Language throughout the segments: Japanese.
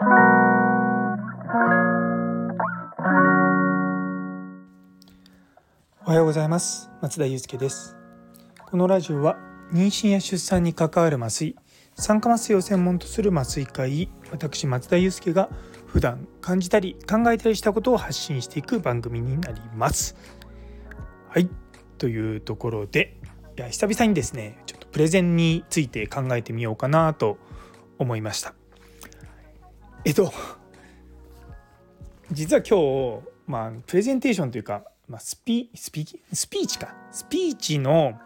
おはようございます。松田祐介です。このラジオは妊娠や出産に関わる麻酔酸化麻酔を専門とする麻酔科医私松田祐介が普段感じたり考えたりしたことを発信していく番組になります。はい。というところでいや久々にですねちょっとプレゼンについて考えてみようかなと思いました。えっと実は今日まあプレゼンテーションというかまあ、スピスピスピーチか。スピーチの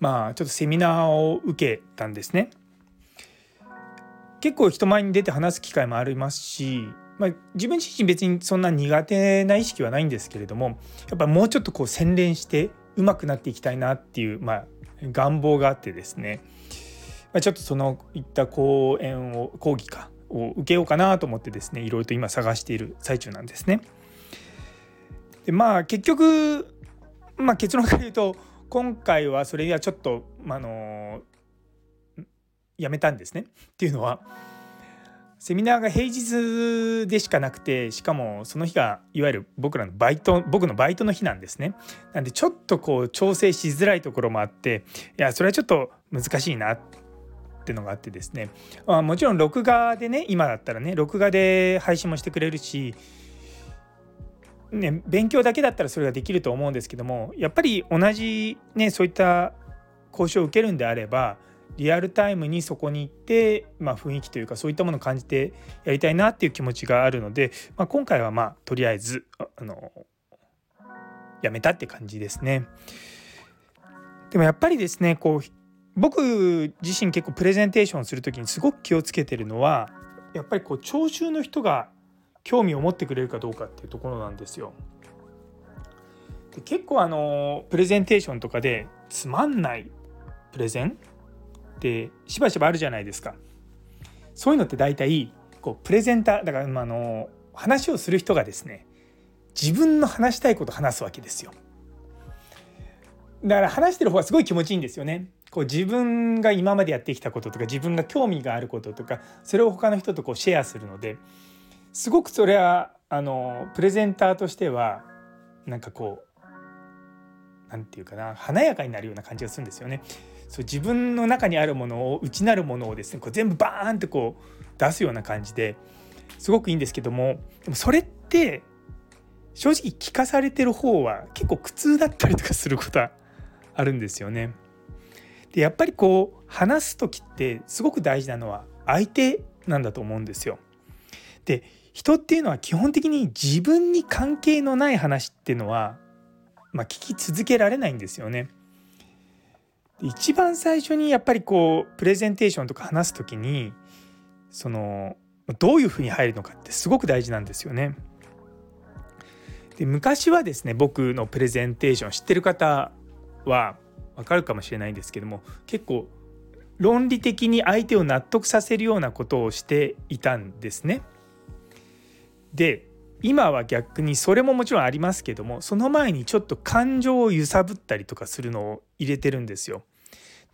まあちょっとセミナーを受けたんですね。結構人前に出て話す機会もありますし、まあ、自分自身別にそんな苦手な意識はないんですけれどもやっぱもうちょっとこう洗練して上手くなっていきたいなっていう、まあ、願望があってですね、まあ、ちょっとそのいった講演を講義か。を受けようかなと思ってですねいろいろと今探している最中なんですね。でまあ結局、まあ、結論から言うと今回はそれにはちょっと、まあのやめたんですね。っていうのはセミナーが平日でしかなくてしかもその日がいわゆる僕らのバイト僕のバイトの日なんですね。なんでちょっとこう調整しづらいところもあっていやそれはちょっと難しいなっていうのがあってですね、あ、もちろん録画でね今だったらね録画で配信もしてくれるしね、勉強だけだったらそれができると思うんですけどもやっぱり同じ、ね、そういった講習を受けるんであればリアルタイムにそこに行って、まあ、雰囲気というかそういったものを感じてやりたいなっていう気持ちがあるので、まあ、今回はまあとりあえずあのやめたって感じですね。でもやっぱりですねこう僕自身結構プレゼンテーションする時にすごく気をつけてるのはやっぱりこう聴衆の人が興味を持ってくれるかどうかっていうところなんですよ。で結構あのプレゼンテーションとかでつまんないプレゼンってしばしばあるじゃないですか。そういうのって大体こうプレゼンターだからあの話をする人がですね自分の話したいこと話すわけですよ。だから話してる方はすごい気持ちいいんですよね。こう自分が今までやってきたこととか自分が興味があることとかそれを他の人とこうシェアするのですごくそれはあのプレゼンターとしてはなんかこう何て言うかな華やかになるような感じがするんですよね。そう自分の中にあるものを内なるものをですねこう全部バーンってこう出すような感じですごくいいんですけどもでもそれって正直聞かされてる方は結構苦痛だったりとかすることはあるんですよね。でやっぱりこう話す時ってすごく大事なのは相手なんだと思うんですよ。で人っていうのは基本的に自分に関係のない話っていうのは、まあ、聞き続けられないんですよね。一番最初にやっぱりこうプレゼンテーションとか話す時にそのどういうふうに入るのかってすごく大事なんですよね。で昔はですね僕のプレゼンテーション知ってる方は分かるかもしれないんですけども結構論理的に相手を納得させるようなことをしていたんですね。で今は逆にそれももちろんありますけどもその前にちょっと感情を揺さぶったりとかするのを入れてるんですよ。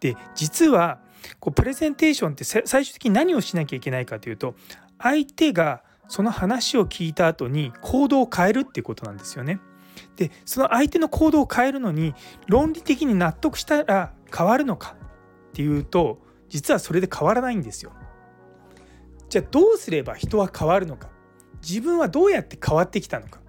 で実はこうプレゼンテーションって最終的に何をしなきゃいけないかというと相手がその話を聞いた後に行動を変えるっていうことなんですよね。でその相手の行動を変えるのに論理的に納得したら変わるのかっていうと実はそれで変わらないんですよ。じゃあどうすれば人は変わるのか？自分はどうやって変わってきたのか？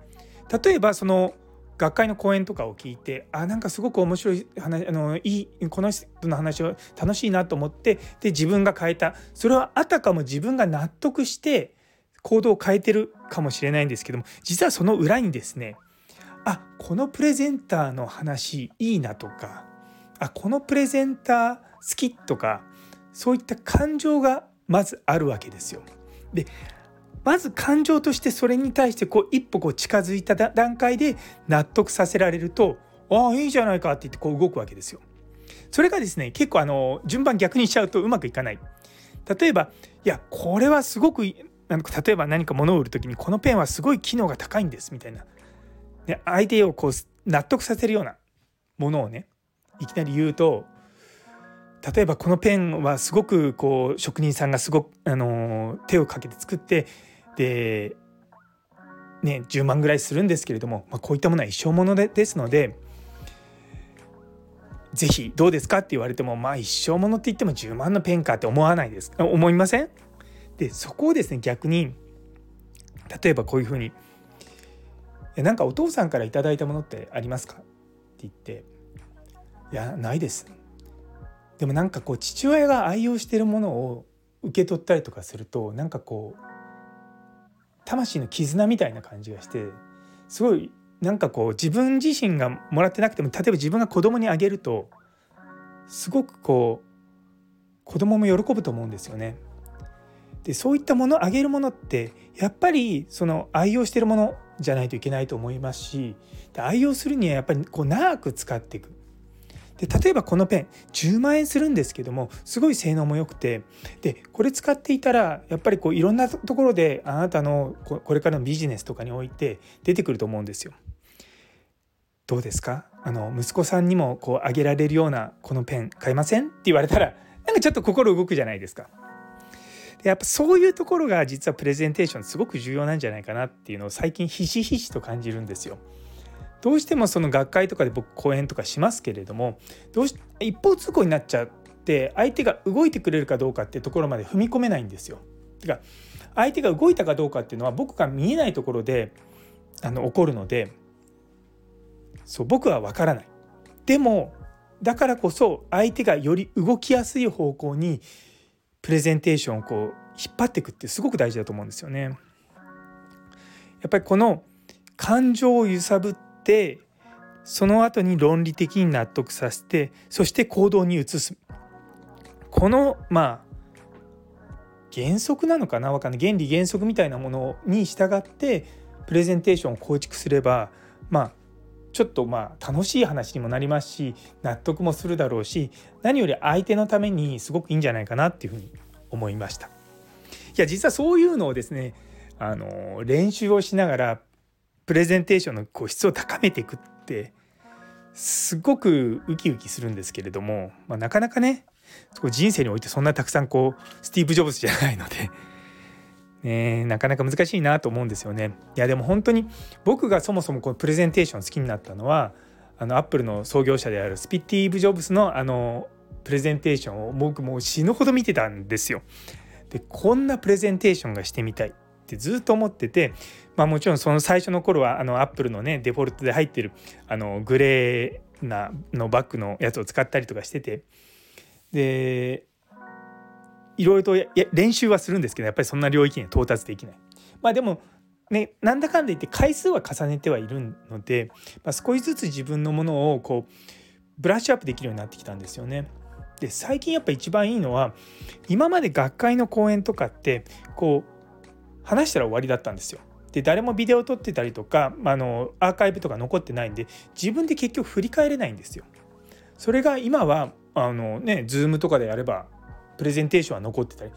例えばその学会の講演とかを聞いてあなんかすごく面白い話あのいいこの人の話は楽しいなと思ってで自分が変えた。それはあたかも自分が納得して行動を変えてるかもしれないんですけども実はその裏にですねあこのプレゼンターの話いいなとかあこのプレゼンター好きとかそういった感情がまずあるわけですよ。でまず感情としてそれに対してこう一歩こう近づいた段階で納得させられるとああいいじゃないかって言ってこう動くわけですよ。それがですね結構あの順番逆にしちゃうとうまくいかない。例えばいやこれはすごく例えば何か物を売る時にこのペンはすごい機能が高いんですみたいな、ね、相手をこう納得させるようなものをねいきなり言うと例えばこのペンはすごくこう職人さんがすごく、あの手をかけて作ってで、ね、10万ぐらいするんですけれども、まあ、こういったものは一生ものでですので是非どうですかって言われてもまあ一生ものって言っても10万のペンかって思わないです。思いません？でそこをですね逆に例えばこういうふうに「えなんかお父さんから頂いたものってありますか?」って言って「いやないです」でもなんかこう父親が愛用してるものを受け取ったりとかするとなんかこう魂の絆みたいな感じがしてすごいなんかこう自分自身がもらってなくても例えば自分が子供にあげるとすごくこう子供も喜ぶと思うんですよね。でそういったものあげるものってやっぱりその愛用してるものじゃないといけないと思いますし愛用するにはやっぱりこう長く使っていくで例えばこのペン10万円するんですけどもすごい性能も良くてでこれ使っていたらやっぱりこういろんなところであなたのこれからのビジネスとかにおいて出てくると思うんですよ。どうですか？あの息子さんにもこうあげられるようなこのペン買いません？って言われたらなんかちょっと心動くじゃないですか。でやっぱそういうところが実はプレゼンテーションすごく重要なんじゃないかなっていうのを最近ひしひしと感じるんですよ。どうしてもその学会とかで僕講演とかしますけれどもどうし一方通行になっちゃって相手が動いてくれるかどうかっていうところまで踏み込めないんですよ。てか相手が動いたかどうかっていうのは僕が見えないところであの起こるのでそう僕は分からない。でもだからこそ相手がより動きやすい方向にプレゼンテーションをこう引っ張っていくってすごく大事だと思うんですよね。やっぱりこの感情を揺さぶってその後に論理的に納得させてそして行動に移すこのまあ原則なのかなわかんない原理原則みたいなものに従ってプレゼンテーションを構築すればまあちょっとまあ楽しい話にもなりますし納得もするだろうし何より相手のためにすごくいいんじゃないかなっていうふうに思いました。いや実はそういうのをですねあの練習をしながらプレゼンテーションのこう質を高めていくってすごくウキウキするんですけれども、まあ、なかなかね人生においてそんなたくさんこうスティーブ・ジョブズじゃないので、ね、なかなか難しいなと思うんですよね。いやでも本当に僕がそもそもこのプレゼンテーション好きになったのはあのアップルの創業者であるスピッティーブ・ジョブズのあのプレゼンテーションを僕もう死ぬほど見てたんですよ。でこんなプレゼンテーションがしてみたいってずっと思ってて、まあ、もちろんその最初の頃はあのアップルのねデフォルトで入ってるあのグレーなのバッグのやつを使ったりとかしててでいろいろと練習はするんですけどやっぱりそんな領域には到達できない。まあでもね、なんだかんだ言って回数は重ねてはいるので、まあ、少しずつ自分のものをこうブラッシュアップできるようになってきたんですよね。で最近やっぱ一番いいのは今まで学会の講演とかってこう話したら終わりだったんですよ。で誰もビデオ撮ってたりとかあのアーカイブとか残ってないんで自分で結局振り返れないんですよ。それが今はあのね Zoom とかでやればプレゼンテーションは残ってたり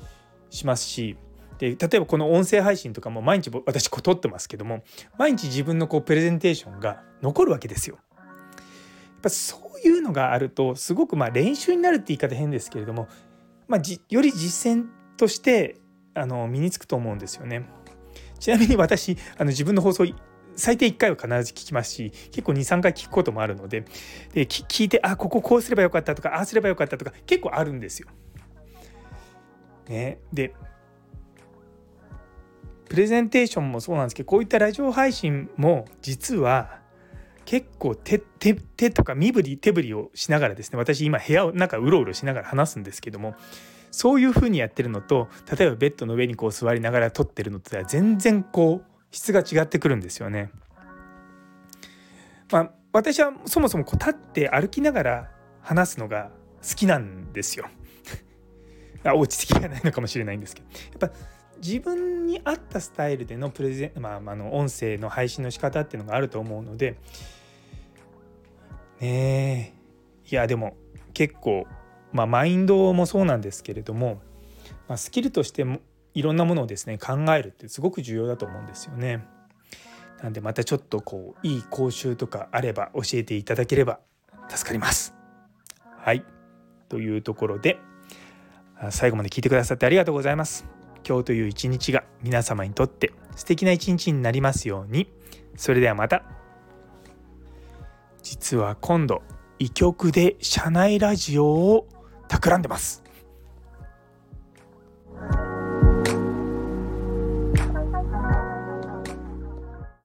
しますしで例えばこの音声配信とかも毎日私こう撮ってますけども毎日自分のこうプレゼンテーションが残るわけですよ。やっぱそういうのがあるとすごくまあ練習になるって言い方変ですけれども、まあ、より実践としてあの身につくと思うんですよね。ちなみに私あの自分の放送最低1回は必ず聞きますし結構23回聞くこともあるのでで聞いてあこここうすればよかったとかああすればよかったとか結構あるんですよ。ね、でプレゼンテーションもそうなんですけどこういったラジオ配信も実は結構手手手とか身振り手振りをしながらですね私今部屋を中うろうろしながら話すんですけどもそういうふうにやってるのと例えばベッドの上にこう座りながら撮ってるのとでは全然こう質が違ってくるんですよね。まあ、私はそもそもこう立って歩きながら話すのが好きなんですよ。落ち着きがないのかもしれないんですけどやっぱ自分に合ったスタイルでのプレゼン、まあ、あの音声の配信の仕方っていうのがあると思うのでねえいやでも結構まあ、マインドもそうなんですけれども、まあ、スキルとしてもいろんなものをですね考えるってすごく重要だと思うんですよね。なんでまたちょっとこういい講習とかあれば教えていただければ助かります。はい。というところで最後まで聞いてくださってありがとうございます。今日という一日が皆様にとって素敵な一日になりますように。それではまた。実は今度異曲で社内ラジオを企んでます。